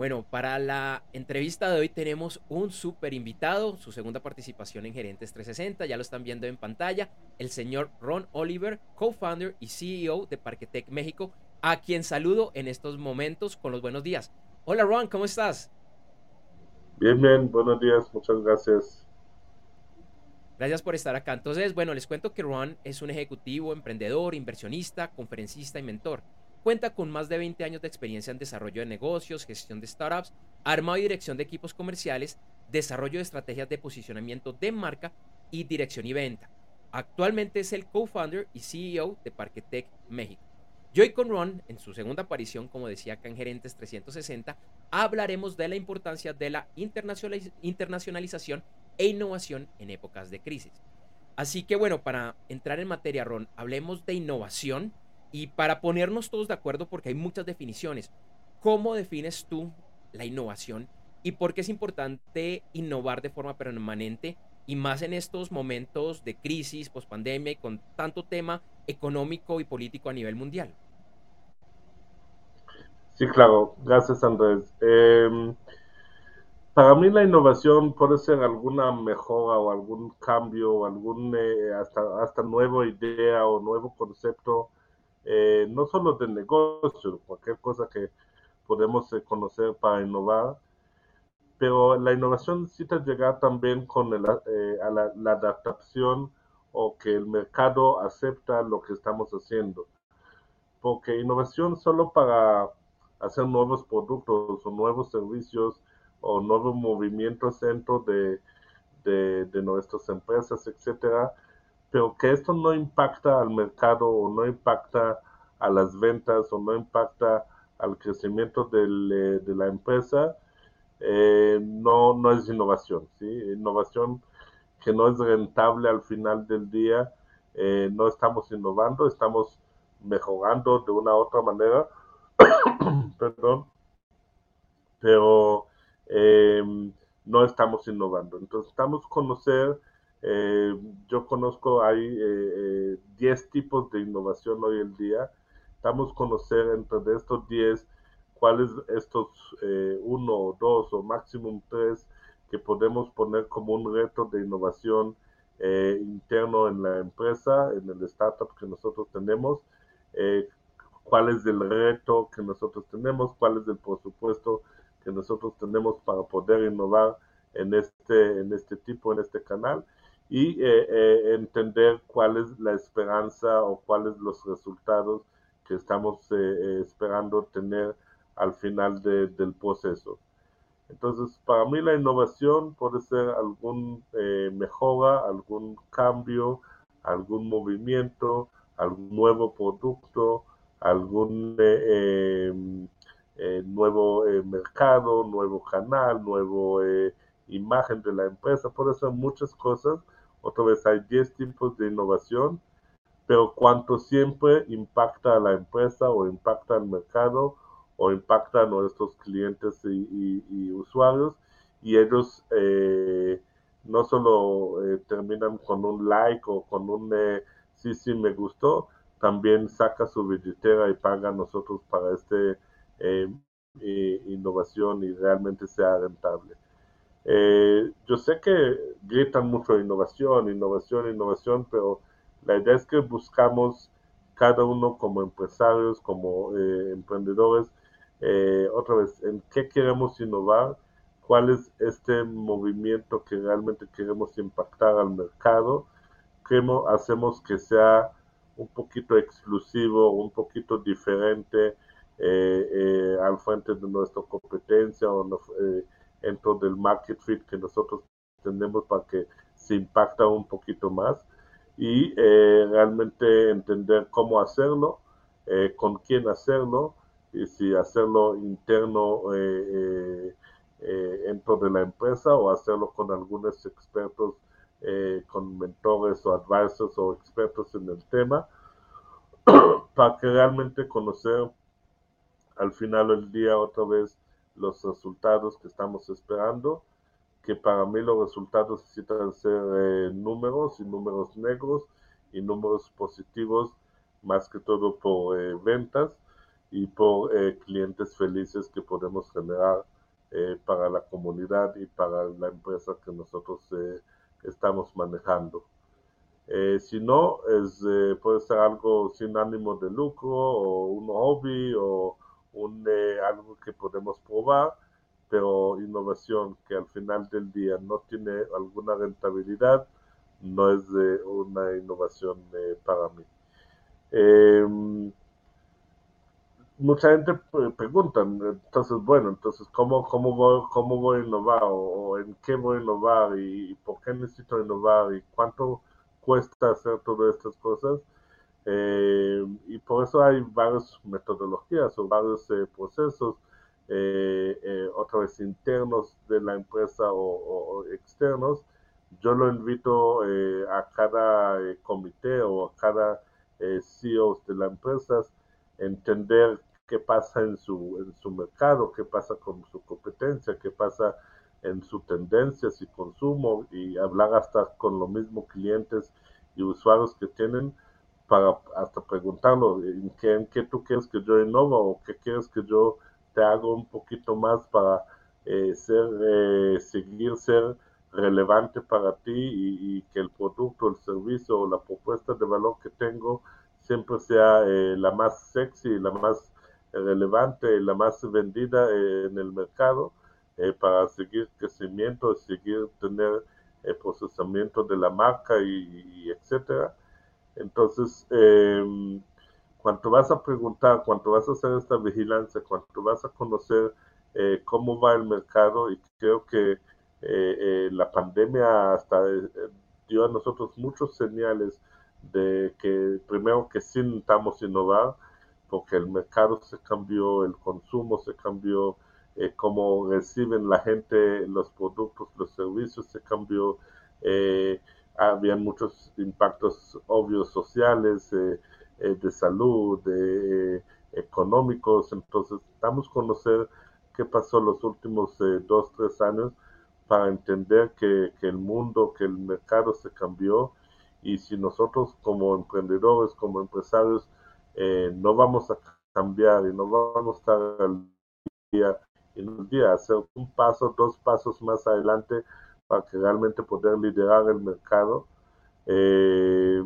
Bueno, para la entrevista de hoy tenemos un súper invitado, su segunda participación en Gerentes 360, ya lo están viendo en pantalla, el señor Ron Oliver, co-founder y CEO de Parquetec México, a quien saludo en estos momentos con los buenos días. Hola Ron, ¿cómo estás? Bien, bien, buenos días, muchas gracias. Gracias por estar acá. Entonces, bueno, les cuento que Ron es un ejecutivo, emprendedor, inversionista, conferencista y mentor. Cuenta con más de 20 años de experiencia en desarrollo de negocios, gestión de startups, armado y dirección de equipos comerciales, desarrollo de estrategias de posicionamiento de marca y dirección y venta. Actualmente es el co-founder y CEO de Parquetec México. Y hoy con Ron, en su segunda aparición, como decía acá en Gerentes 360, hablaremos de la importancia de la internacionalización e innovación en épocas de crisis. Así que bueno, para entrar en materia, Ron, hablemos de innovación y para ponernos todos de acuerdo, porque hay muchas definiciones, ¿cómo defines tú la innovación y por qué es importante innovar de forma permanente y más en estos momentos de crisis, pospandemia y con tanto tema económico y político a nivel mundial? Sí, claro. Gracias, Andrés. Em, para mí la innovación puede ser alguna mejora o algún cambio o algún eh, hasta, hasta nueva idea o nuevo concepto eh, no solo de negocio, cualquier cosa que podemos eh, conocer para innovar, pero la innovación necesita llegar también con eh, a la, adaptación o que el mercado acepta lo que estamos haciendo. Porque innovación solo para hacer nuevos productos o nuevos servicios o nuevos movimientos dentro de, de, de nuestras empresas, etcétera, pero que esto no impacta al mercado o no impacta a las ventas o no impacta al crecimiento eh, de la empresa, eh, no, no es innovación. ¿sí? Innovación que no es rentable al final del día, eh, no estamos innovando, estamos mejorando de una u otra manera, perdón, pero no estamos innovando. Entonces, estamos conocer eh, yo conozco, hay 10 eh, eh, tipos de innovación hoy en día. Estamos conocer entre estos 10 cuáles estos uno o dos o máximo tres que podemos poner como un reto de innovación interno en la empresa, en el startup que nosotros tenemos, cuál es el reto que nosotros tenemos, cuál es el presupuesto que nosotros tenemos para poder innovar en este, en este tipo, en este canal y eh, eh, entender cuál es la esperanza o cuáles los resultados que estamos eh, esperando tener al final del proceso. Entonces, para mí la innovación puede ser algún mejora, algún cambio, algún movimiento, algún nuevo producto, algún nuevo mercado, nuevo canal, nuevo imagen de la empresa, puede ser muchas cosas otra vez hay 10 tipos de innovación, pero cuánto siempre impacta a la empresa o impacta al mercado o impacta a nuestros clientes y, usuarios y ellos eh, no solo eh, terminan con un like o con un eh, sí, sí, me gustó, también saca su billetera y paga a nosotros para este innovación y realmente sea rentable. Eh, yo sé que gritan mucho innovación, innovación, innovación, pero la idea es que buscamos cada uno como empresarios, como eh, emprendedores, eh, otra vez, en qué queremos innovar, cuál es este movimiento que realmente queremos impactar al mercado, cómo hacemos que sea un poquito exclusivo, un poquito diferente al frente de nuestra competencia o dentro del market fit que nosotros tenemos para que se impacta un poquito más y eh, realmente entender cómo hacerlo, eh, con quién hacerlo y si hacerlo interno eh, dentro de la empresa o hacerlo con algunos expertos, con mentores o advisors o expertos en el tema, para que realmente conocer al final del día otra vez los resultados que estamos esperando, que para mí los resultados necesitan ser eh, números y números negros y números positivos, más que todo por eh, ventas, y por eh, clientes felices que podemos generar eh, para la comunidad y para la empresa que nosotros estamos manejando. si no, puede ser algo sin ánimo de lucro o un hobby o un, algo que podemos probar, pero innovación que al final del día no tiene alguna rentabilidad, no es una innovación para mí. Em, mucha gente pregunta, entonces, bueno, entonces, ¿cómo, cómo, voy, cómo voy a innovar o, en qué voy a innovar y, por qué necesito innovar y cuánto cuesta hacer todas estas cosas? Eh, y por eso hay varias metodologías o varios eh, procesos, eh, otra vez internos de la empresa o, o externos. Yo lo invito a cada comité o a cada CEO de la empresa entender qué pasa en su, en su mercado, qué pasa con su competencia, qué pasa en sus tendencias y consumo y hablar hasta con los mismos clientes y usuarios que tienen para hasta preguntarlo en qué, en qué tú quieres que yo innova o qué quieres que yo te haga un poquito más para eh, ser, eh, seguir ser relevante para ti y, y, que el producto, el servicio o la propuesta de valor que tengo siempre sea eh, la más sexy, la más relevante, la más vendida eh, en el mercado eh, para seguir crecimiento, seguir tener el procesamiento de la marca y, etcétera. Entonces, eh, cuando vas a preguntar, cuando vas a hacer esta vigilancia, cuando vas a conocer eh, cómo va el mercado, y creo que la pandemia hasta dio a nosotros muchos señales de que primero que sí necesitamos innovar, porque el mercado se cambió, el consumo se cambió, eh, cómo reciben la gente los productos, los servicios se cambió, eh, había muchos impactos obvios sociales, eh, eh, de salud, de, económicos, entonces estamos a conocer qué pasó los últimos dos, tres años para entender que, que el mundo, que el mercado se cambió. Y si nosotros como emprendedores, como empresarios, eh, no vamos a cambiar y no vamos a estar al día en un día, hacer un paso, dos pasos más adelante para que realmente poder liderar el mercado. Eh,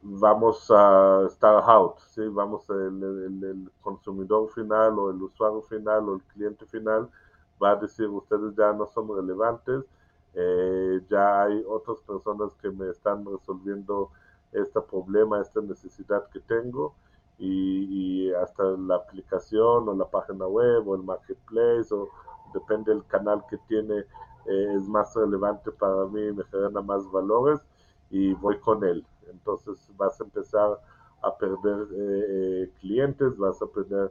vamos a estar out, ¿sí? vamos el, el, consumidor final o el usuario final o el cliente final va a decir ustedes ya no son relevantes, eh, ya hay otras personas que me están resolviendo este problema, esta necesidad que tengo y, hasta la aplicación o la página web o el marketplace o depende del canal que tiene eh, es más relevante para mí, me genera más valores y voy con él. Entonces vas a empezar a perder eh, eh, clientes, vas a perder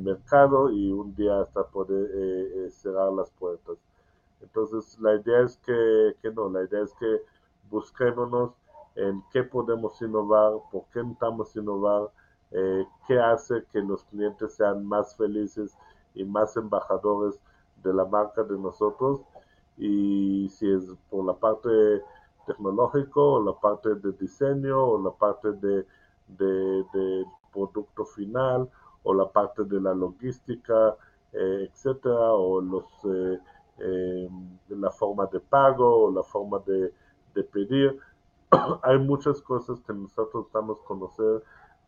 mercado y un día hasta poder cerrar las puertas. Entonces la idea es que, que no, la idea es que busquémonos en qué podemos innovar, por qué estamos innovar, qué hace que los clientes sean más felices y más embajadores de la marca de nosotros y si es por la parte tecnológico o la parte de diseño o la parte de, de, producto final o la parte de la logística, eh, etcétera, o los eh, eh, la forma de pago o la forma de, de pedir. Hay muchas cosas que nosotros damos a conocer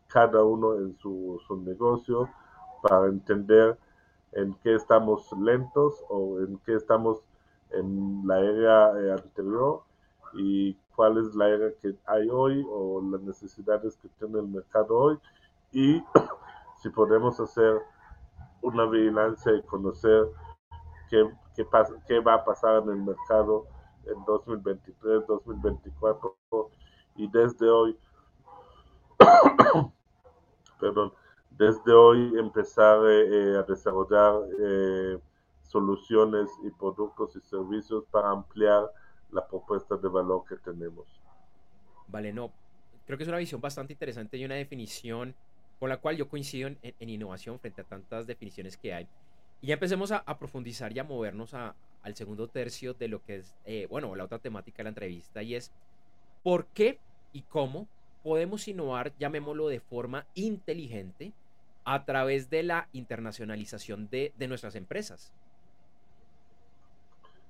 cada uno en su, su negocio para entender en qué estamos lentos o en qué estamos en la era eh, anterior y cuál es la era que hay hoy o las necesidades que tiene el mercado hoy. Y si podemos hacer una vigilancia y conocer qué, qué, va a pasar en el mercado en 2023, 2024 y desde hoy perdón, desde hoy empezar eh, eh, a desarrollar eh, soluciones y productos y servicios para ampliar la propuesta de valor que tenemos. Vale, no, creo que es una visión bastante interesante y una definición con la cual yo coincido en, innovación frente a tantas definiciones que hay. Y ya empecemos a, profundizar y a movernos a, al segundo tercio de lo que es, bueno, la otra temática de la entrevista y es por qué y cómo podemos innovar, llamémoslo de forma inteligente, a través de la internacionalización de, nuestras empresas.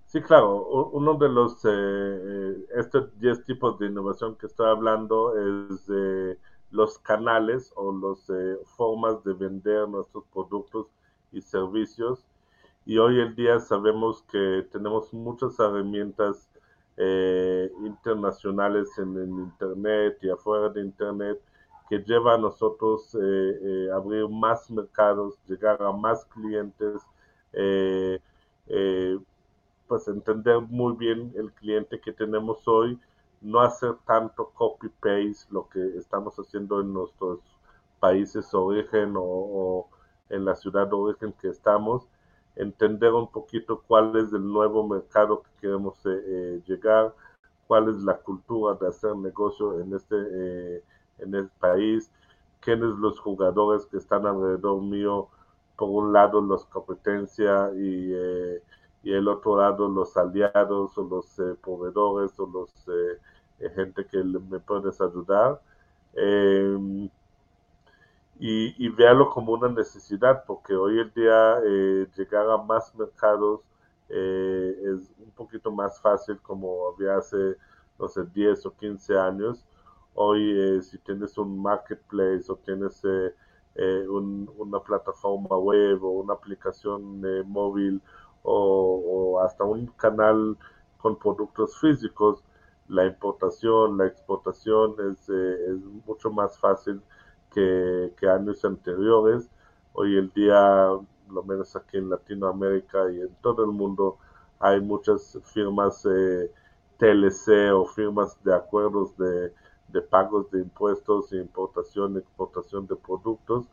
Sí, claro, uno de los, eh, eh estos 10 tipos de innovación que estoy hablando es de los canales o las eh, formas de vender nuestros productos y servicios. Y hoy en día sabemos que tenemos muchas herramientas eh, internacionales en el Internet y afuera de Internet que lleva a nosotros eh, eh, abrir más mercados, llegar a más clientes, pues entender muy bien el cliente que tenemos hoy, no hacer tanto copy-paste lo que estamos haciendo en nuestros países de origen o, en la ciudad de origen que estamos, entender un poquito cuál es el nuevo mercado que queremos eh, eh, llegar, cuál es la cultura de hacer negocio en este, eh, en el país, quiénes los jugadores que están alrededor mío, por un lado los competencia y, y el otro lado los aliados o los proveedores o los gente que me puedes ayudar. Em, y, y véalo como una necesidad, porque hoy en día eh, llegar a más mercados eh, es un poquito más fácil como había hace, no sé, 10 o 15 años. Hoy, eh, si tienes un marketplace o tienes una plataforma web o una aplicación móvil o, hasta un canal con productos físicos, la importación, la exportación es, es mucho más fácil que, años anteriores. Hoy el día, lo menos aquí en Latinoamérica y en todo el mundo, hay muchas firmas eh, TLC o firmas de acuerdos de, pagos de impuestos, importación, exportación de productos.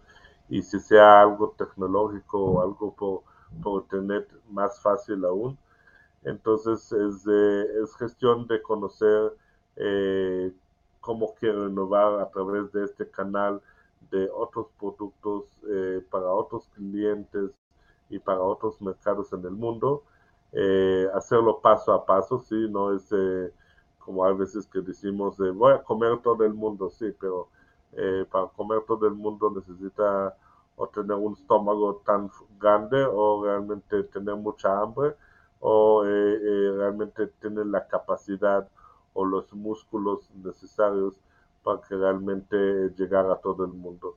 Y si sea algo tecnológico o algo por, por Internet, más fácil aún. Entonces es, es gestión de conocer eh, cómo quiero innovar a través de este canal de otros productos eh, para otros clientes y para otros mercados en el mundo. Eh, hacerlo paso a paso, sí, no es eh, como a veces que decimos, voy a comer todo el mundo, sí, pero para comer todo el mundo necesita o tener un estómago tan grande o realmente tener mucha hambre o realmente tener la capacidad o los músculos necesarios para que realmente llegara a todo el mundo.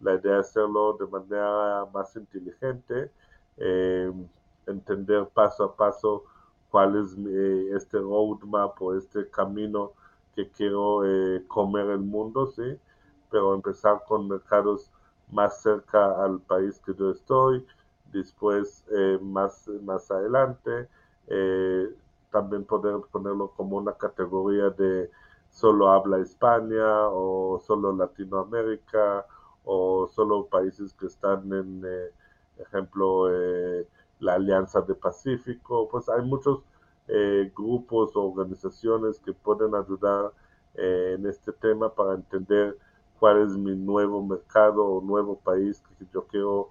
La idea es hacerlo de manera más inteligente, eh, entender paso a paso cuál es eh, este roadmap o este camino que quiero eh, comer el mundo, ¿sí? Pero empezar con mercados más cerca al país que yo estoy, después más, más adelante, también poder ponerlo como una categoría de solo habla España o solo Latinoamérica o solo países que están en, eh, ejemplo, eh, la Alianza de Pacífico. Pues hay muchos eh, grupos o organizaciones que pueden ayudar en este tema para entender cuál es mi nuevo mercado o nuevo país que yo quiero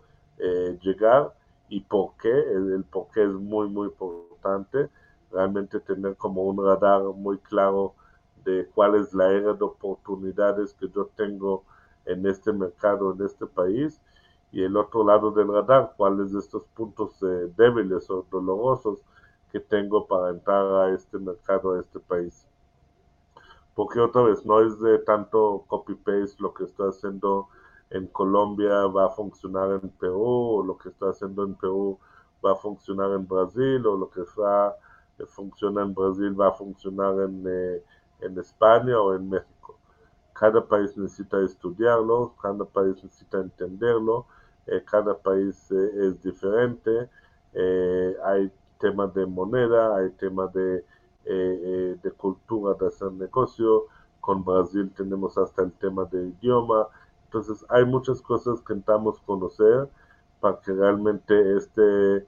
llegar y por qué. El, el por qué es muy, muy importante. Realmente tener como un radar muy claro de cuál es la era de oportunidades que yo tengo en este mercado, en este país, y el otro lado del radar, cuáles de estos puntos eh, débiles o dolorosos que tengo para entrar a este mercado, a este país. Porque otra vez, no es de tanto copy-paste lo que estoy haciendo en Colombia va a funcionar en Perú, o lo que estoy haciendo en Perú va a funcionar en Brasil, o lo que va, funciona en Brasil va a funcionar en, eh, en España o en México. Cada país necesita estudiarlo, cada país necesita entenderlo, eh, cada país eh, es diferente, eh, hay temas de moneda, hay temas de, de cultura de hacer negocio, con Brasil tenemos hasta el tema de idioma, entonces hay muchas cosas que intentamos conocer para que realmente este,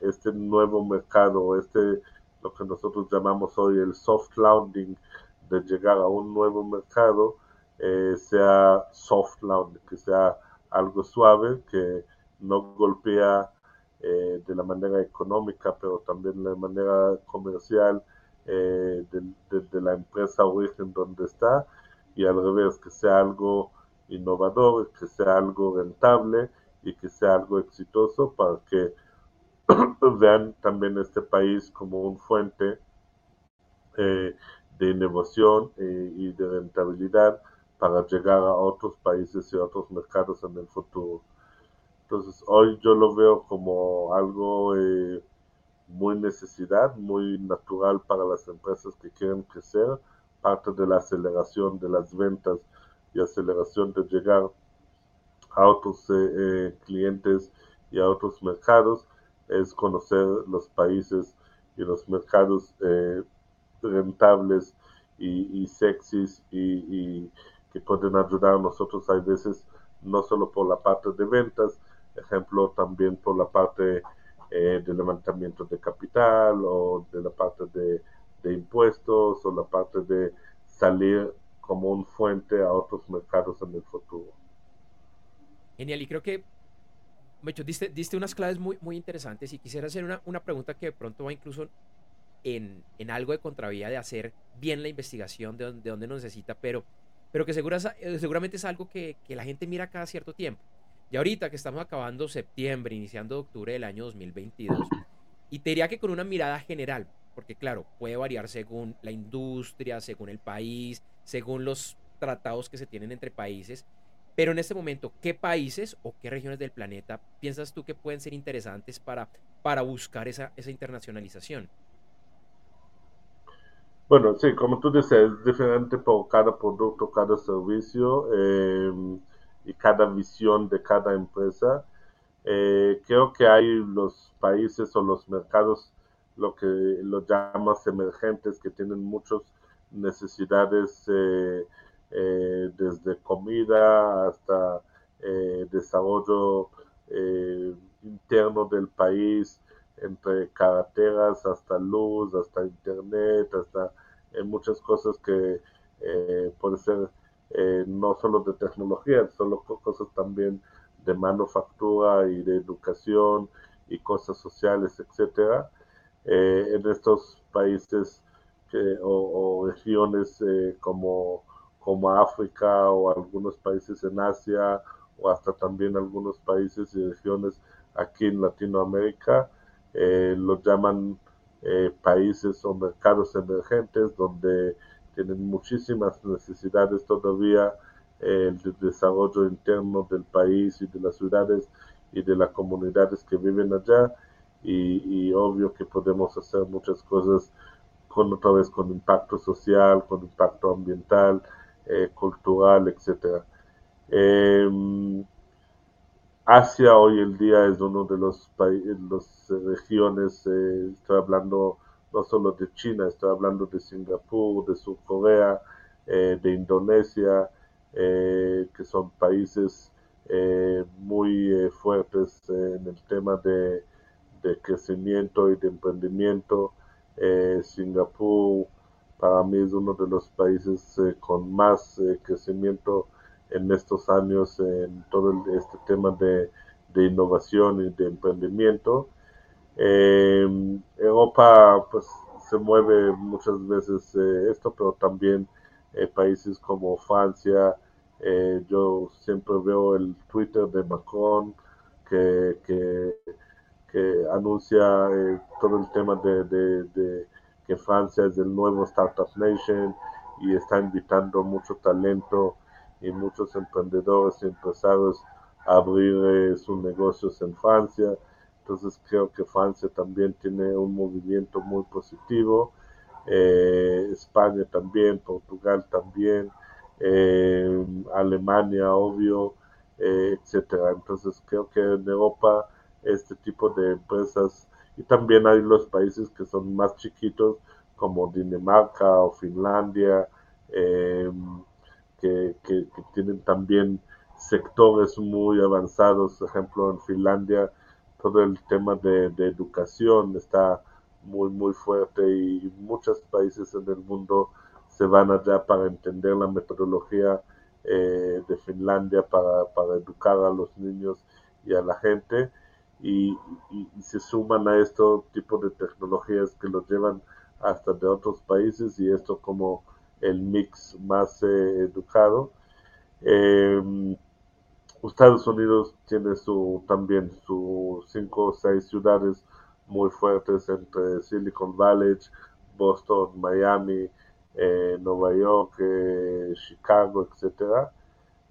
este nuevo mercado, este lo que nosotros llamamos hoy el soft landing, de llegar a un nuevo mercado, eh, sea soft landing, que sea algo suave, que no golpea eh, de la manera económica, pero también de la manera comercial eh, de, la empresa origen donde está, y al revés, que sea algo innovador, que sea algo rentable y que sea algo exitoso para que vean también este país como un fuente de innovación eh, y de rentabilidad para llegar a otros países y otros mercados en el futuro. Entonces hoy yo lo veo como algo eh, muy necesidad, muy natural para las empresas que quieren crecer, parte de la aceleración de las ventas y aceleración de llegar a otros clientes y a otros mercados es conocer los países y los mercados eh, rentables y, y sexys y, que pueden ayudar a nosotros a veces no solo por la parte de ventas, ejemplo también por la parte eh, de levantamiento de capital o de la parte de, de impuestos o la parte de salir como un fuente a otros mercados en el futuro. Genial, y creo que Mecho, diste, diste unas claves muy, muy interesantes y quisiera hacer una, una pregunta que de pronto va incluso en, en, algo de contravía de hacer bien la investigación de, de dónde nos necesita, pero, pero que eh, seguramente es algo que, que, la gente mira cada cierto tiempo. Y ahorita que estamos acabando septiembre, iniciando octubre del año 2022, y te diría que con una mirada general, porque claro, puede variar según la industria, según el país, según los tratados que se tienen entre países, pero en este momento, ¿qué países o qué regiones del planeta piensas tú que pueden ser interesantes para, para buscar esa, esa internacionalización? Bueno, sí, como tú dices, es diferente por cada producto, cada servicio eh, y cada visión de cada empresa. Eh, creo que hay los países o los mercados, lo que lo llamas emergentes, que tienen muchas necesidades eh, desde comida hasta desarrollo interno del país, entre carreteras hasta luz, hasta internet, hasta muchas cosas que puede ser no solo de tecnología, solo cosas también de manufactura y de educación y cosas sociales, etcétera. en estos países o, regiones como como África o algunos países en Asia o hasta también algunos países y regiones aquí en Latinoamérica, eh, los llaman eh, países o mercados emergentes donde tienen muchísimas necesidades todavía eh, el desarrollo interno del país y de las ciudades y de las comunidades que viven allá y, y obvio que podemos hacer muchas cosas con otra vez con impacto social, con impacto ambiental, eh, cultural, etcétera. Asia hoy en día es uno de los países, las regiones, eh, estoy hablando no solo de China, estoy hablando de Singapur, de Sur Corea, eh, de Indonesia, que son países muy fuertes en el tema de, de, crecimiento y de emprendimiento. Singapur, para mí es uno de los países eh, con más eh, crecimiento en estos años en todo este tema de, innovación y de emprendimiento. Em, Europa pues se mueve muchas veces eh, esto, pero también países como Francia, yo siempre veo el Twitter de Macron que, que, anuncia todo el tema de que Francia es el nuevo Startup Nation y está invitando mucho talento y muchos emprendedores y empresarios a abrir eh, sus negocios en Francia. Entonces creo que Francia también tiene un movimiento muy positivo. Eh, España también, Portugal también, eh, Alemania, obvio, etcétera. Entonces creo que en Europa este tipo de empresas y también hay los países que son más chiquitos como Dinamarca o Finlandia, em, que, tienen también sectores muy avanzados, por ejemplo en Finlandia todo el tema de, educación está muy muy fuerte y muchos países en el mundo se van allá para entender la metodología eh, de Finlandia para, educar a los niños y a la gente. Y, se suman a estos tipo de tecnologías que los llevan hasta de otros países y esto como el mix más eh, educado. Em, Estados Unidos tiene su también sus cinco o seis ciudades muy fuertes entre Silicon Valley, Boston, Miami, eh, Nueva York, eh, Chicago, etcétera.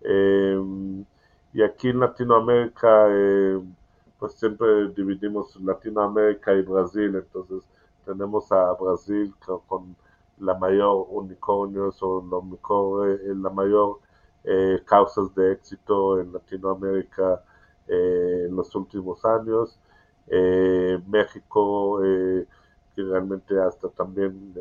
Em, y aquí en Latinoamérica, eh, pues siempre dividimos Latinoamérica y Brasil, entonces tenemos a Brasil con, la mayor unicornios o la, mejor, la mayor causas de éxito en Latinoamérica en los últimos años. México, que realmente hasta también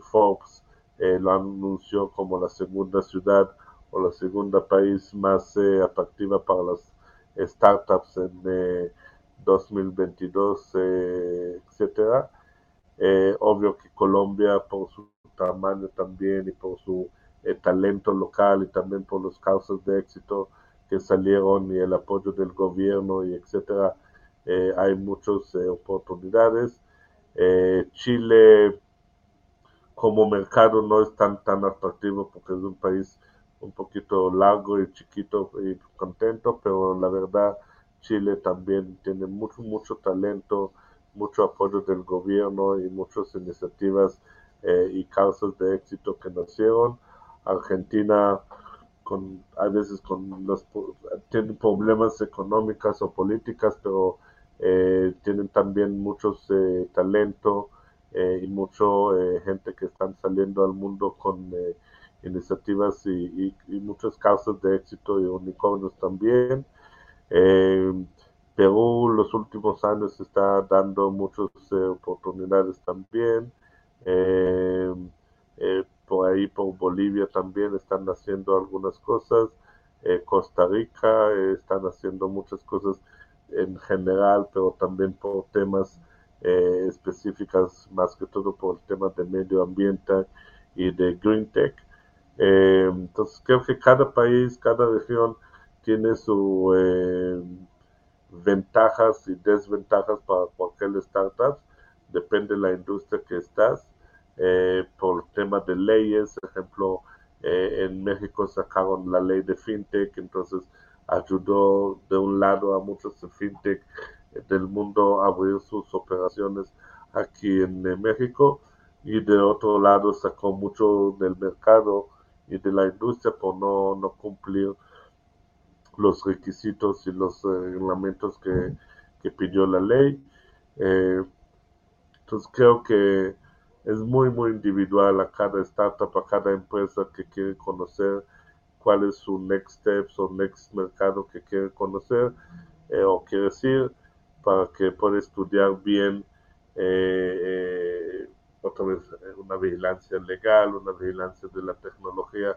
Forbes lo anunció como la segunda ciudad o la segunda país más eh, atractiva para las startups en 2022, eh, eh, obvio que Colombia por su tamaño también y por su talento local y también por las causas de éxito que salieron y el apoyo del gobierno y etcétera, hay muchas oportunidades. Chile como mercado no es tan tan atractivo porque es un país un poquito largo y chiquito y contento, pero la verdad Chile también tiene mucho, mucho talento, mucho apoyo del gobierno y muchas iniciativas eh, y causas de éxito que nacieron. Argentina con, a veces con los, tienen problemas económicos o políticas, pero eh, tienen también muchos eh, talento eh, y mucho gente que están saliendo al mundo con iniciativas y, muchas causas de éxito y unicornios también. Eh, Perú los últimos años está dando muchas eh, oportunidades también. Eh, por ahí, por Bolivia también están haciendo algunas cosas. Costa Rica están haciendo muchas cosas en general, pero también por temas específicas, más que todo por el tema de medio ambiente y de green tech. Eh, entonces creo que cada país, cada región tiene eh, ventajas y desventajas para cualquier startup, depende de la industria que estás. Eh, por temas de leyes, ejemplo, en México sacaron la ley de fintech, entonces ayudó de un lado a muchos fintech del mundo a abrir sus operaciones aquí en México y de otro lado sacó mucho del mercado y de la industria por no, no cumplir los requisitos y los reglamentos que, que pidió la ley. Eh, entonces creo que es muy, muy individual a cada startup, a cada empresa que quiere conocer cuál es su next steps o next mercado que quiere conocer eh, o quiere decir para que pueda estudiar bien eh, otra vez eh, una vigilancia legal, una vigilancia de la tecnología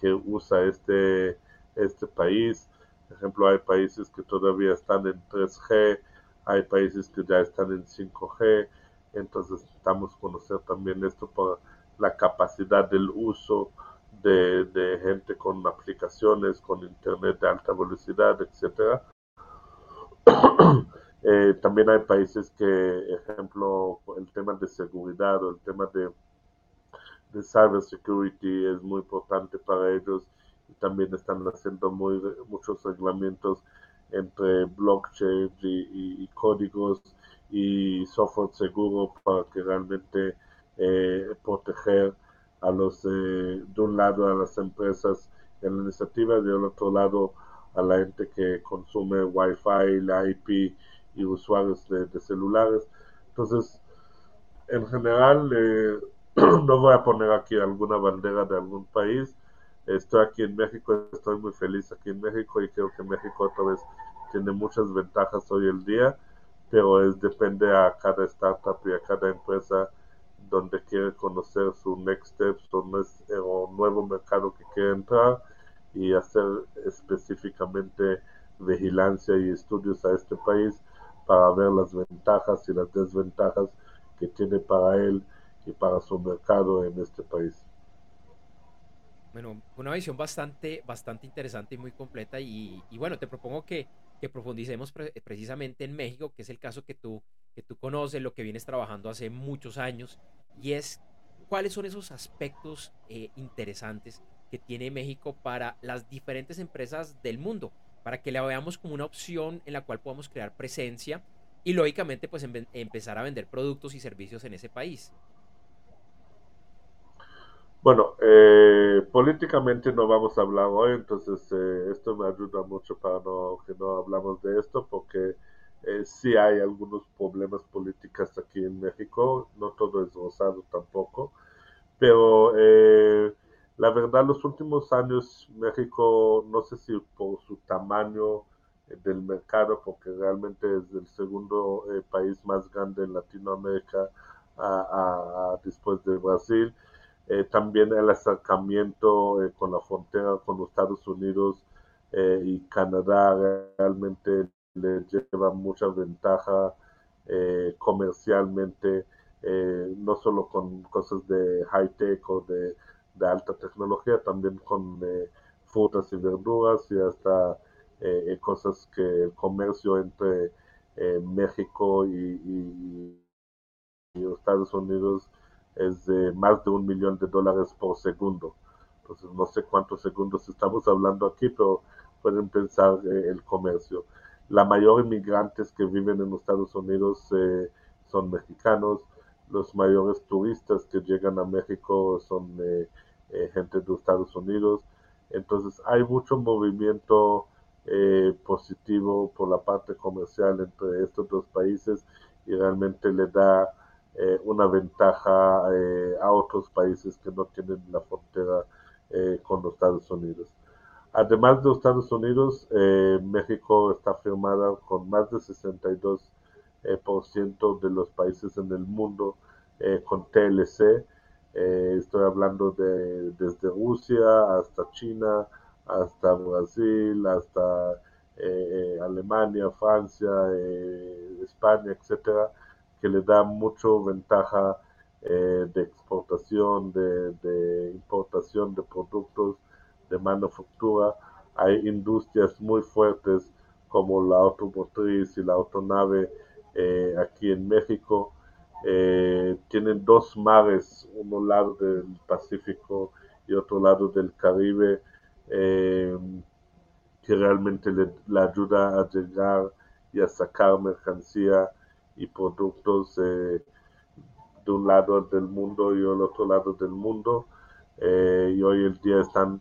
que usa este, este país. Ejemplo, hay países que todavía están en 3G, hay países que ya están en 5G, entonces necesitamos conocer también esto por la capacidad del uso de, de gente con aplicaciones, con internet de alta velocidad, etcétera. Eh, también hay países que, ejemplo, el tema de seguridad o el tema de, de cybersecurity es muy importante para ellos también están haciendo muy, muchos reglamentos entre blockchain y, códigos y software seguro para que realmente eh, proteger a los eh, de un lado a las empresas en la iniciativa y del otro lado a la gente que consume wifi, la IP y usuarios de, celulares. Entonces, en general, eh, no voy a poner aquí alguna bandera de algún país. Estoy aquí en México, estoy muy feliz aquí en México y creo que México otra vez tiene muchas ventajas hoy en día, pero es depende a cada startup y a cada empresa donde quiere conocer su next steps o, o nuevo mercado que quiere entrar y hacer específicamente vigilancia y estudios a este país para ver las ventajas y las desventajas que tiene para él y para su mercado en este país. Bueno, una visión bastante, bastante interesante y muy completa y, bueno, te propongo que, que profundicemos precisamente en México, que es el caso que tú, que tú conoces, lo que vienes trabajando hace muchos años, y es cuáles son esos aspectos eh, interesantes que tiene México para las diferentes empresas del mundo, para que la veamos como una opción en la cual podamos crear presencia y lógicamente pues empezar a vender productos y servicios en ese país. Bueno, eh, políticamente no vamos a hablar hoy, entonces eh, esto me ayuda mucho para no, que no hablamos de esto, porque eh, sí hay algunos problemas políticos aquí en México, no todo es rosado tampoco, pero eh, la verdad los últimos años México, no sé si por su tamaño del mercado, porque realmente es el segundo país más grande en Latinoamérica después de Brasil, eh, también el acercamiento eh, con la frontera con los Estados Unidos eh, y Canadá realmente le lleva mucha ventaja comercialmente, no solo con cosas de high tech o de, alta tecnología, también con frutas y verduras y hasta cosas que el comercio entre México y, y Estados Unidos es de más de un millón de dólares por segundo. Entonces, no sé cuántos segundos estamos hablando aquí, pero pueden pensar eh, el comercio. La mayor inmigrantes que viven en Estados Unidos eh, son mexicanos. Los mayores turistas que llegan a México son eh, gente de Estados Unidos. Entonces, hay mucho movimiento positivo por la parte comercial entre estos dos países y realmente le da eh, una ventaja eh, a otros países que no tienen la frontera eh, con los Estados Unidos. Además de los Estados Unidos, México está firmada con más de 62% por ciento de los países en el mundo con TLC. estoy hablando de desde Rusia hasta China, hasta Brasil, hasta Alemania, Francia, España, etcétera que le da mucho ventaja eh, de exportación, de, importación de productos, de manufactura. Hay industrias muy fuertes como la automotriz y la autonave eh, aquí en México. Eh, tienen dos mares, uno lado del Pacífico y otro lado del Caribe, que realmente le, le, ayuda a llegar y a sacar mercancía y productos de un lado del mundo y el otro lado del mundo. Eh, y hoy en día están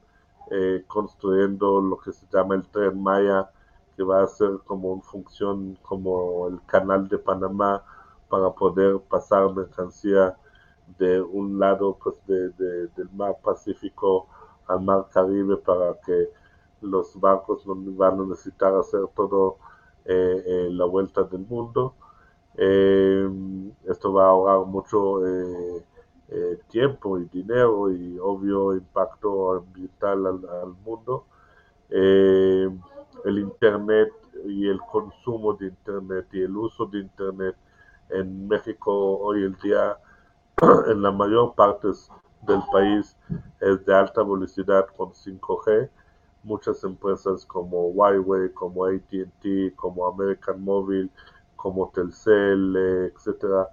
eh, construyendo lo que se llama el tren Maya, que va a ser como una función como el canal de Panamá para poder pasar mercancía de un lado pues, de, del mar Pacífico al mar Caribe para que los barcos no van a necesitar hacer todo eh, la vuelta del mundo eh, esto va a ahorrar mucho eh, eh, tiempo y dinero y obvio impacto ambiental al, mundo. el Internet y el consumo de Internet y el uso de Internet en México hoy en día en la mayor parte del país es de alta velocidad con 5G. Muchas empresas como Huawei, como ATT, como American Mobile, como Telcel, eh, etcétera,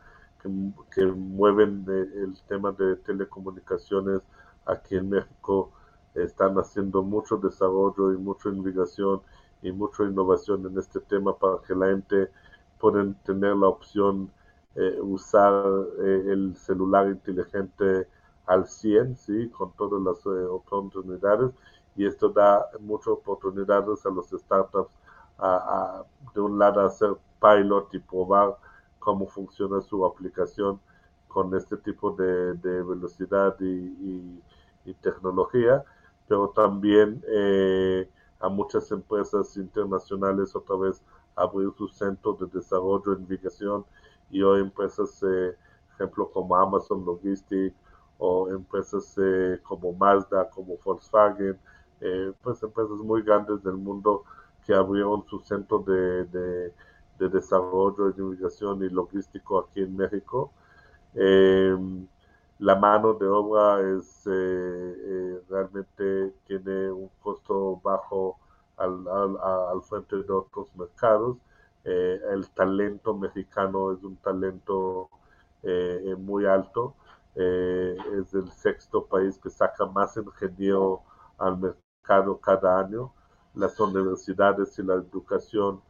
que, mueven eh, el tema de telecomunicaciones aquí en México, están haciendo mucho desarrollo y mucha investigación y mucha innovación en este tema para que la gente pueda tener la opción eh, usar el celular inteligente al 100, ¿sí? con todas las oportunidades y esto da muchas oportunidades a los startups a, de un lado hacer pilot y probar cómo funciona su aplicación con este tipo de, velocidad y, tecnología, pero también eh, a muchas empresas internacionales otra vez abrir su centro de desarrollo investigación y hoy empresas, eh, ejemplo como Amazon Logistics o empresas eh, como Mazda, como Volkswagen, pues empresas muy grandes del mundo que abrieron su centro de de desarrollo, de inmigración y logístico aquí en México. Em, la mano de obra es eh, eh, realmente tiene un costo bajo al, al, frente de otros mercados. Eh, el talento mexicano es un talento muy alto es el sexto país que saca más ingeniero al mercado cada año. Las universidades y la educación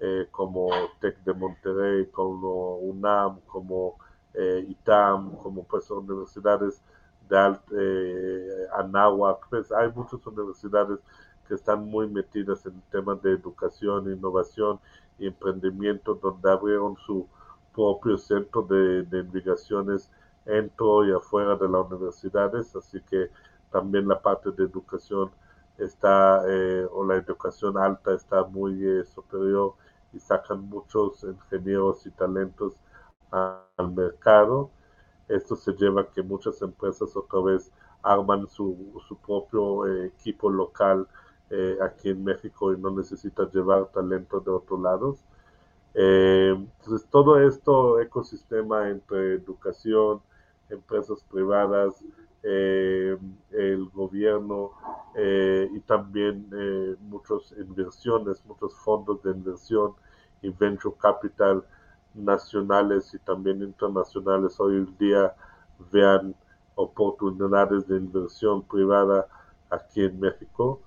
eh, como TEC de Monterrey, como UNAM, como eh, ITAM, como pues universidades de Alt, eh, Anáhuac, pues hay muchas universidades que están muy metidas en temas de educación, innovación y emprendimiento, donde abrieron su propio centro de, de investigaciones dentro y afuera de las universidades, así que también la parte de educación está, eh, o la educación alta está muy eh, superior y sacan muchos ingenieros y talentos al mercado. Esto se lleva a que muchas empresas otra vez arman su, su propio eh, equipo local eh, aquí en México y no necesitan llevar talento de otros lados. Eh, entonces, todo esto ecosistema entre educación, empresas privadas, eh, el gobierno eh, y también eh, muchas inversiones, muchos fondos de inversión y venture capital nacionales y también internacionales hoy en día vean oportunidades de inversión privada aquí en México.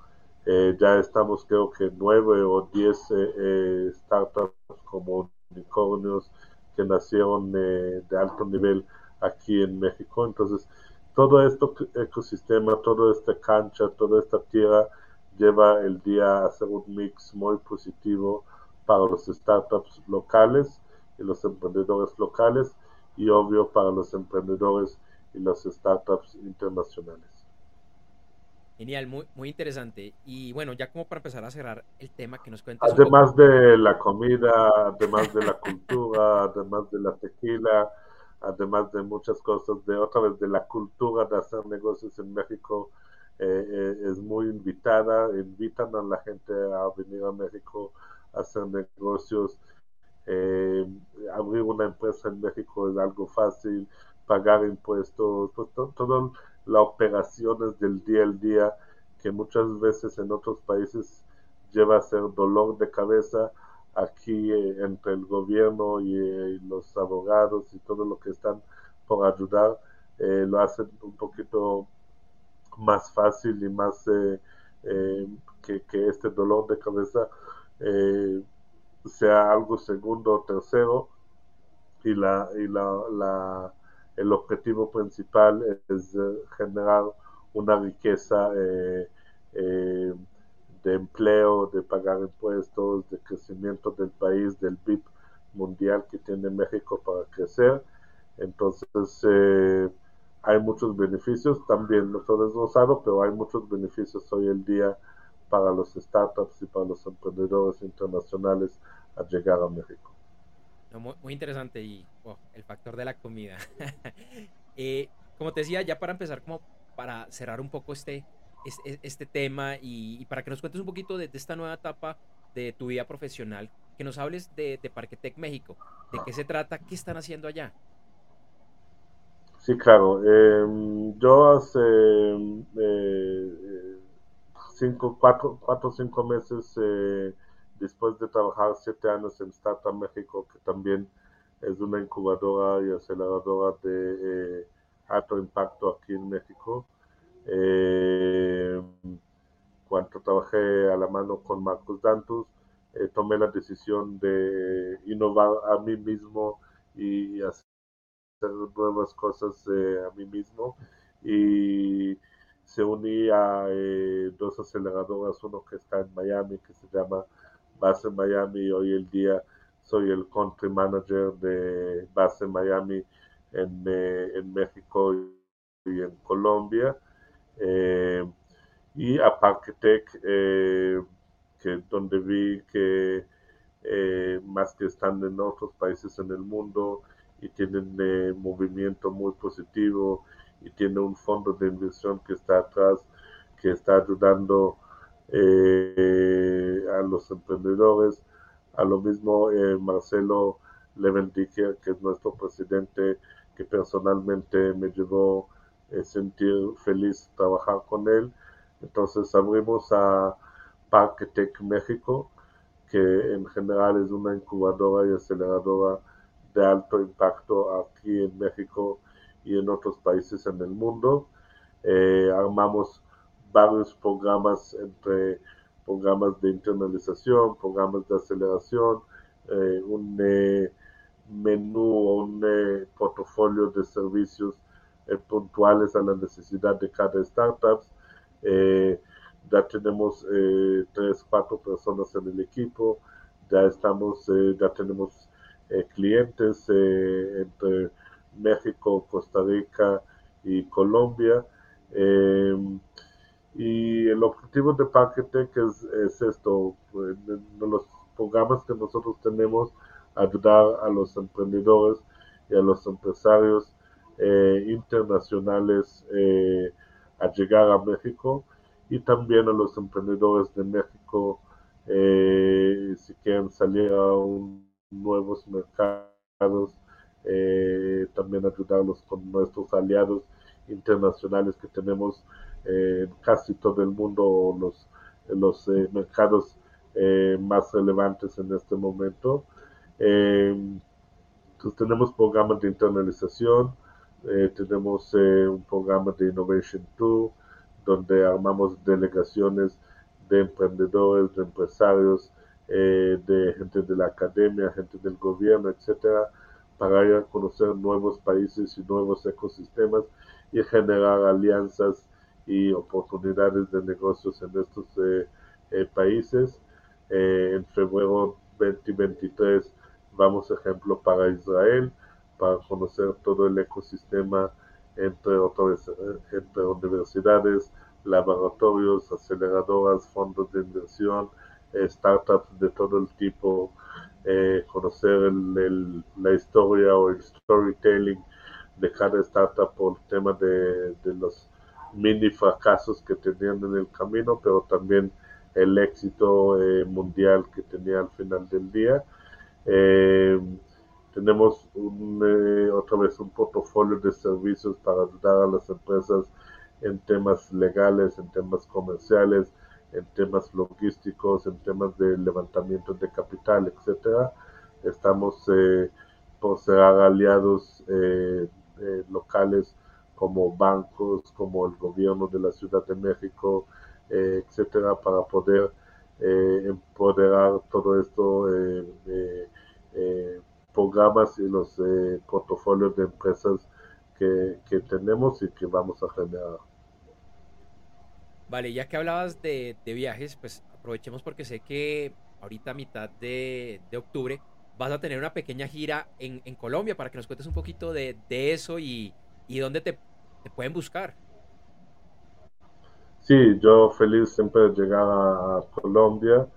Eh, ya estamos creo que nueve o diez eh, eh, startups como unicornios que nacieron de alto nivel aquí en México. Entonces, todo este ecosistema, toda esta cancha, toda esta tierra lleva el día a ser un mix muy positivo para los startups locales y los emprendedores locales y obvio para los emprendedores y los startups internacionales. Genial, muy, muy interesante. Y bueno, ya como para empezar a cerrar el tema que nos cuentas. Además de la comida, además de la cultura, además de la tequila, además de muchas cosas, de otra vez de la cultura de hacer negocios en México, eh, eh, es muy invitada, invitan a la gente a venir a México a hacer negocios. Eh, abrir una empresa en México es algo fácil, pagar impuestos, pues todas las operaciones del día al día que muchas veces en otros países lleva a ser dolor de cabeza aquí eh, entre el gobierno y, eh, los abogados y todo lo que están por ayudar, eh, lo hacen un poquito más fácil y más que, que, este dolor de cabeza sea algo segundo o tercero. Y la y la, la el objetivo principal es generar una riqueza de empleo, de pagar impuestos, de crecimiento del país, del PIB mundial que tiene México para crecer. Entonces, eh, hay muchos beneficios, también no todo es rosado, pero hay muchos beneficios hoy en día para los startups y para los emprendedores internacionales a llegar a México. muy, muy, interesante y oh, el factor de la comida. eh, como te decía, ya para empezar, como para cerrar un poco este, este, tema y, para que nos cuentes un poquito de, esta nueva etapa de tu vida profesional, que nos hables de, de Parquetec México, de qué se trata, qué están haciendo allá. Sí, claro. Eh, yo hace eh, cinco, cuatro, cuatro o cinco meses, eh, después de trabajar siete años en Startup México, que también es una incubadora y aceleradora de eh, alto impacto aquí en México, eh, cuando trabajé a la mano con Marcos Dantus, eh, tomé la decisión de innovar a mí mismo y hacer nuevas cosas eh, a mí mismo. Y se uní a eh, dos aceleradoras, uno que está en Miami, que se llama Base Miami, y hoy el día soy el country manager de Base Miami en, en México y en Colombia. Eh, y a Parketech, eh, que donde vi que eh, más que están en otros países en el mundo y tienen eh, movimiento muy positivo y tiene un fondo de inversión que está atrás, que está ayudando eh, a los emprendedores. A lo mismo Marcelo Levendicker, que es nuestro presidente, que personalmente me llevó sentir feliz trabajar con él. Entonces abrimos a Parque Tech México, que en general es una incubadora y aceleradora de alto impacto aquí en México y en otros países en el mundo. armamos varios programas entre programas de internalización, programas de aceleración, un menú o un portafolio de servicios puntuales a la necesidad de cada startup. ya tenemos tres, cuatro personas en el equipo, ya estamos, ya tenemos clientes entre México, Costa Rica y Colombia. y el objetivo de Paquetec es, es esto, los programas que nosotros tenemos, ayudar a los emprendedores y a los empresarios eh, internacionales eh, a llegar a México y también a los emprendedores de México eh, si quieren salir a nuevos mercados, también ayudarlos con nuestros aliados internacionales que tenemos en casi todo el mundo, los, los mercados más relevantes en este momento. entonces tenemos programas de internalización, eh, tenemos eh, un programa de Innovation 2, donde armamos delegaciones de emprendedores, de empresarios, eh, de gente de la academia, gente del gobierno, etcétera, para ir a conocer nuevos países y nuevos ecosistemas y generar alianzas y oportunidades de negocios en estos países. en febrero 2023 vamos, ejemplo, para Israel para conocer todo el ecosistema entre, otras, entre universidades, laboratorios, aceleradoras, fondos de inversión, eh, startups de todo el tipo, eh, conocer la historia o el storytelling de cada startup por el tema de, los mini fracasos que tenían en el camino, pero también el éxito eh, mundial que tenía al final del día. Tenemos eh, otra vez un portafolio de servicios para ayudar a las empresas en temas legales, en temas comerciales, en temas logísticos, en temas de levantamiento de capital, etcétera. Estamos eh, por ser aliados eh, eh, locales como bancos, como el gobierno de la Ciudad de México, etcétera, para poder empoderar todo esto programas y los eh, portafolios de empresas que, tenemos y que vamos a generar. Vale, ya que hablabas de, viajes, pues aprovechemos porque sé que ahorita a mitad de, octubre vas a tener una pequeña gira en, Colombia para que nos cuentes un poquito de, eso y, dónde te, pueden buscar. Sí, yo feliz siempre de llegar a, Colombia,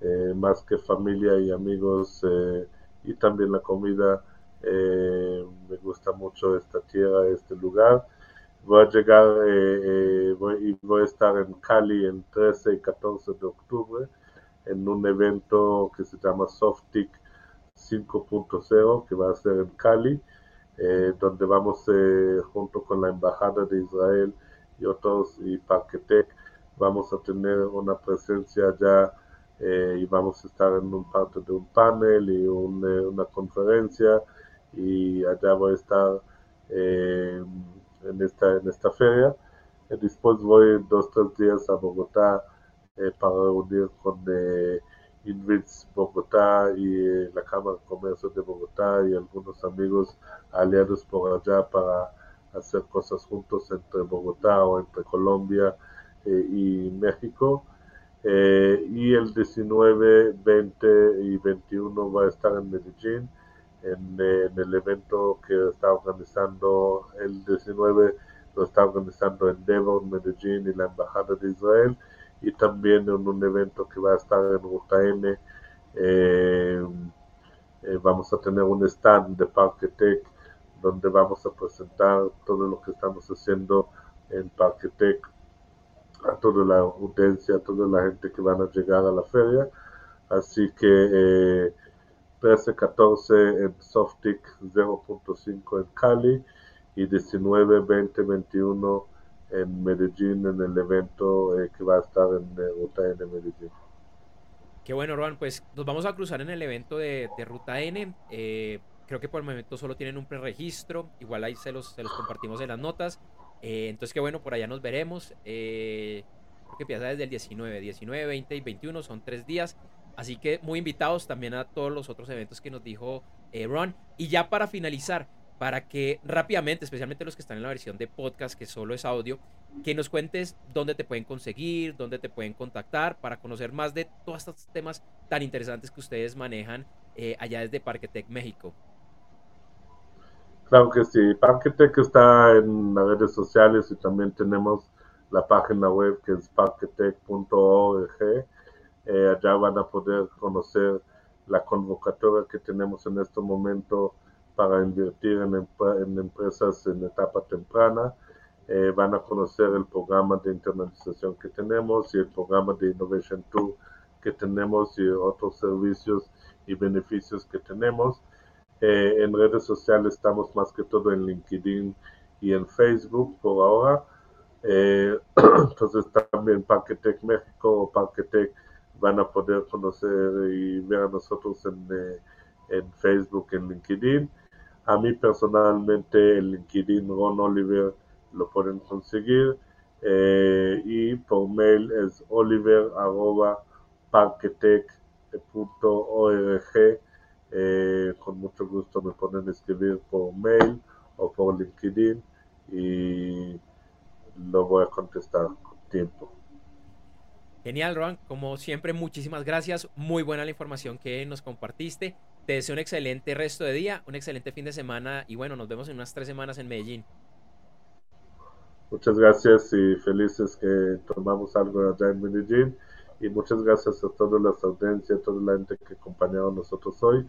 eh, más que familia y amigos. Eh, y también la comida. Eh, me gusta mucho esta tierra, este lugar. Voy a llegar eh, eh, voy, y voy a estar en Cali el 13 y 14 de octubre en un evento que se llama Softic 5.0 que va a ser en Cali, donde vamos junto con la Embajada de Israel y otros y Parquetec, vamos a tener una presencia ya eh, y vamos a estar en un parte de un panel y eh, una conferencia y allá voy a estar eh, en, esta, en esta feria. después voy dos, tres días a Bogotá para reunir con Invits Bogotá y la Cámara de Comercio de Bogotá y algunos amigos aliados por allá para hacer cosas juntos entre Bogotá o entre Colombia y México. Eh, y el 19, 20 y 21 va a estar en Medellín, en, eh, el evento que está organizando, el 19 lo está organizando en Devon, Medellín y la Embajada de Israel, y también en un evento que va a estar en Ruta N. Eh, vamos a tener un stand de Parque Tech donde vamos a presentar todo lo que estamos haciendo en Parque Tech a toda la audiencia, a toda la gente que van a llegar a la feria. Así que 13, eh, 14 en Softic 0.5 en Cali y 19, 20, 21 en Medellín en el evento eh, que va a estar en eh, Ruta N Medellín. Qué bueno, Juan. Pues nos vamos a cruzar en el evento de, Ruta N. creo que por el momento solo tienen un preregistro. Igual ahí se los, se los compartimos en las notas. Eh, entonces, que bueno, por allá nos veremos. Eh, creo que empieza desde el 19, 19, 20 y 21, son tres días. Así que muy invitados también a todos los otros eventos que nos dijo eh, Ron. Y ya para finalizar, para que rápidamente, especialmente los que están en la versión de podcast, que solo es audio, que nos cuentes dónde te pueden conseguir, dónde te pueden contactar para conocer más de todos estos temas tan interesantes que ustedes manejan eh, allá desde Parquetec México. Claro que sí, Parquetec está en las redes sociales y también tenemos la página web que es parquetec.org. Eh, allá van a poder conocer la convocatoria que tenemos en este momento para invertir en, empresas en etapa temprana. Eh, van a conocer el programa de internalización que tenemos y el programa de Innovation Tour que tenemos y otros servicios y beneficios que tenemos. Eh, en redes sociales estamos más que todo en LinkedIn y en Facebook por ahora. Eh, entonces también Parquetec México o Parquetec van a poder conocer y ver a nosotros en, en Facebook, en LinkedIn. A mí personalmente el LinkedIn Ron Oliver lo pueden conseguir eh, y por mail es oliver.parquetec.org. Eh, con mucho gusto me pueden escribir por mail o por LinkedIn y lo voy a contestar con tiempo. Genial, Ron. Como siempre, muchísimas gracias. Muy buena la información que nos compartiste. Te deseo un excelente resto de día, un excelente fin de semana y bueno, nos vemos en unas tres semanas en Medellín. Muchas gracias y felices que tomamos algo allá en Medellín y muchas gracias a toda la audiencia, a toda la gente que acompañaron nosotros hoy.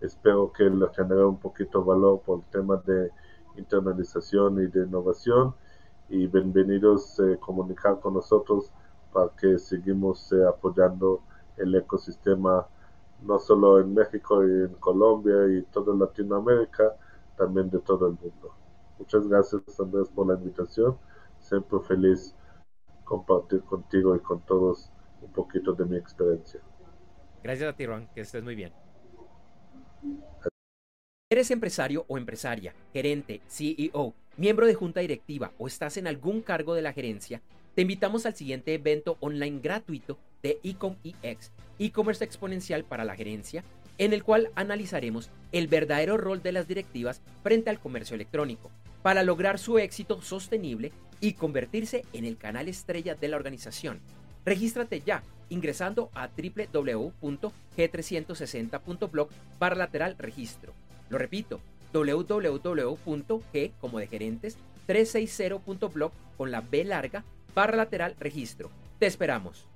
Espero que les genere un poquito valor por el tema de internalización y de innovación y bienvenidos a eh, comunicar con nosotros para que seguimos eh, apoyando el ecosistema no solo en México y en Colombia y toda Latinoamérica, también de todo el mundo. Muchas gracias Andrés por la invitación. Siempre feliz compartir contigo y con todos un poquito de mi experiencia. Gracias a ti, Ron, que estés muy bien. ¿Eres empresario o empresaria, gerente, CEO, miembro de junta directiva o estás en algún cargo de la gerencia? Te invitamos al siguiente evento online gratuito de Ecom EX, e-commerce exponencial para la gerencia, en el cual analizaremos el verdadero rol de las directivas frente al comercio electrónico, para lograr su éxito sostenible y convertirse en el canal estrella de la organización. Regístrate ya ingresando a www.g360.blog para lateral registro. Lo repito, www.g como de gerentes 360.blog con la B larga barra lateral registro. Te esperamos.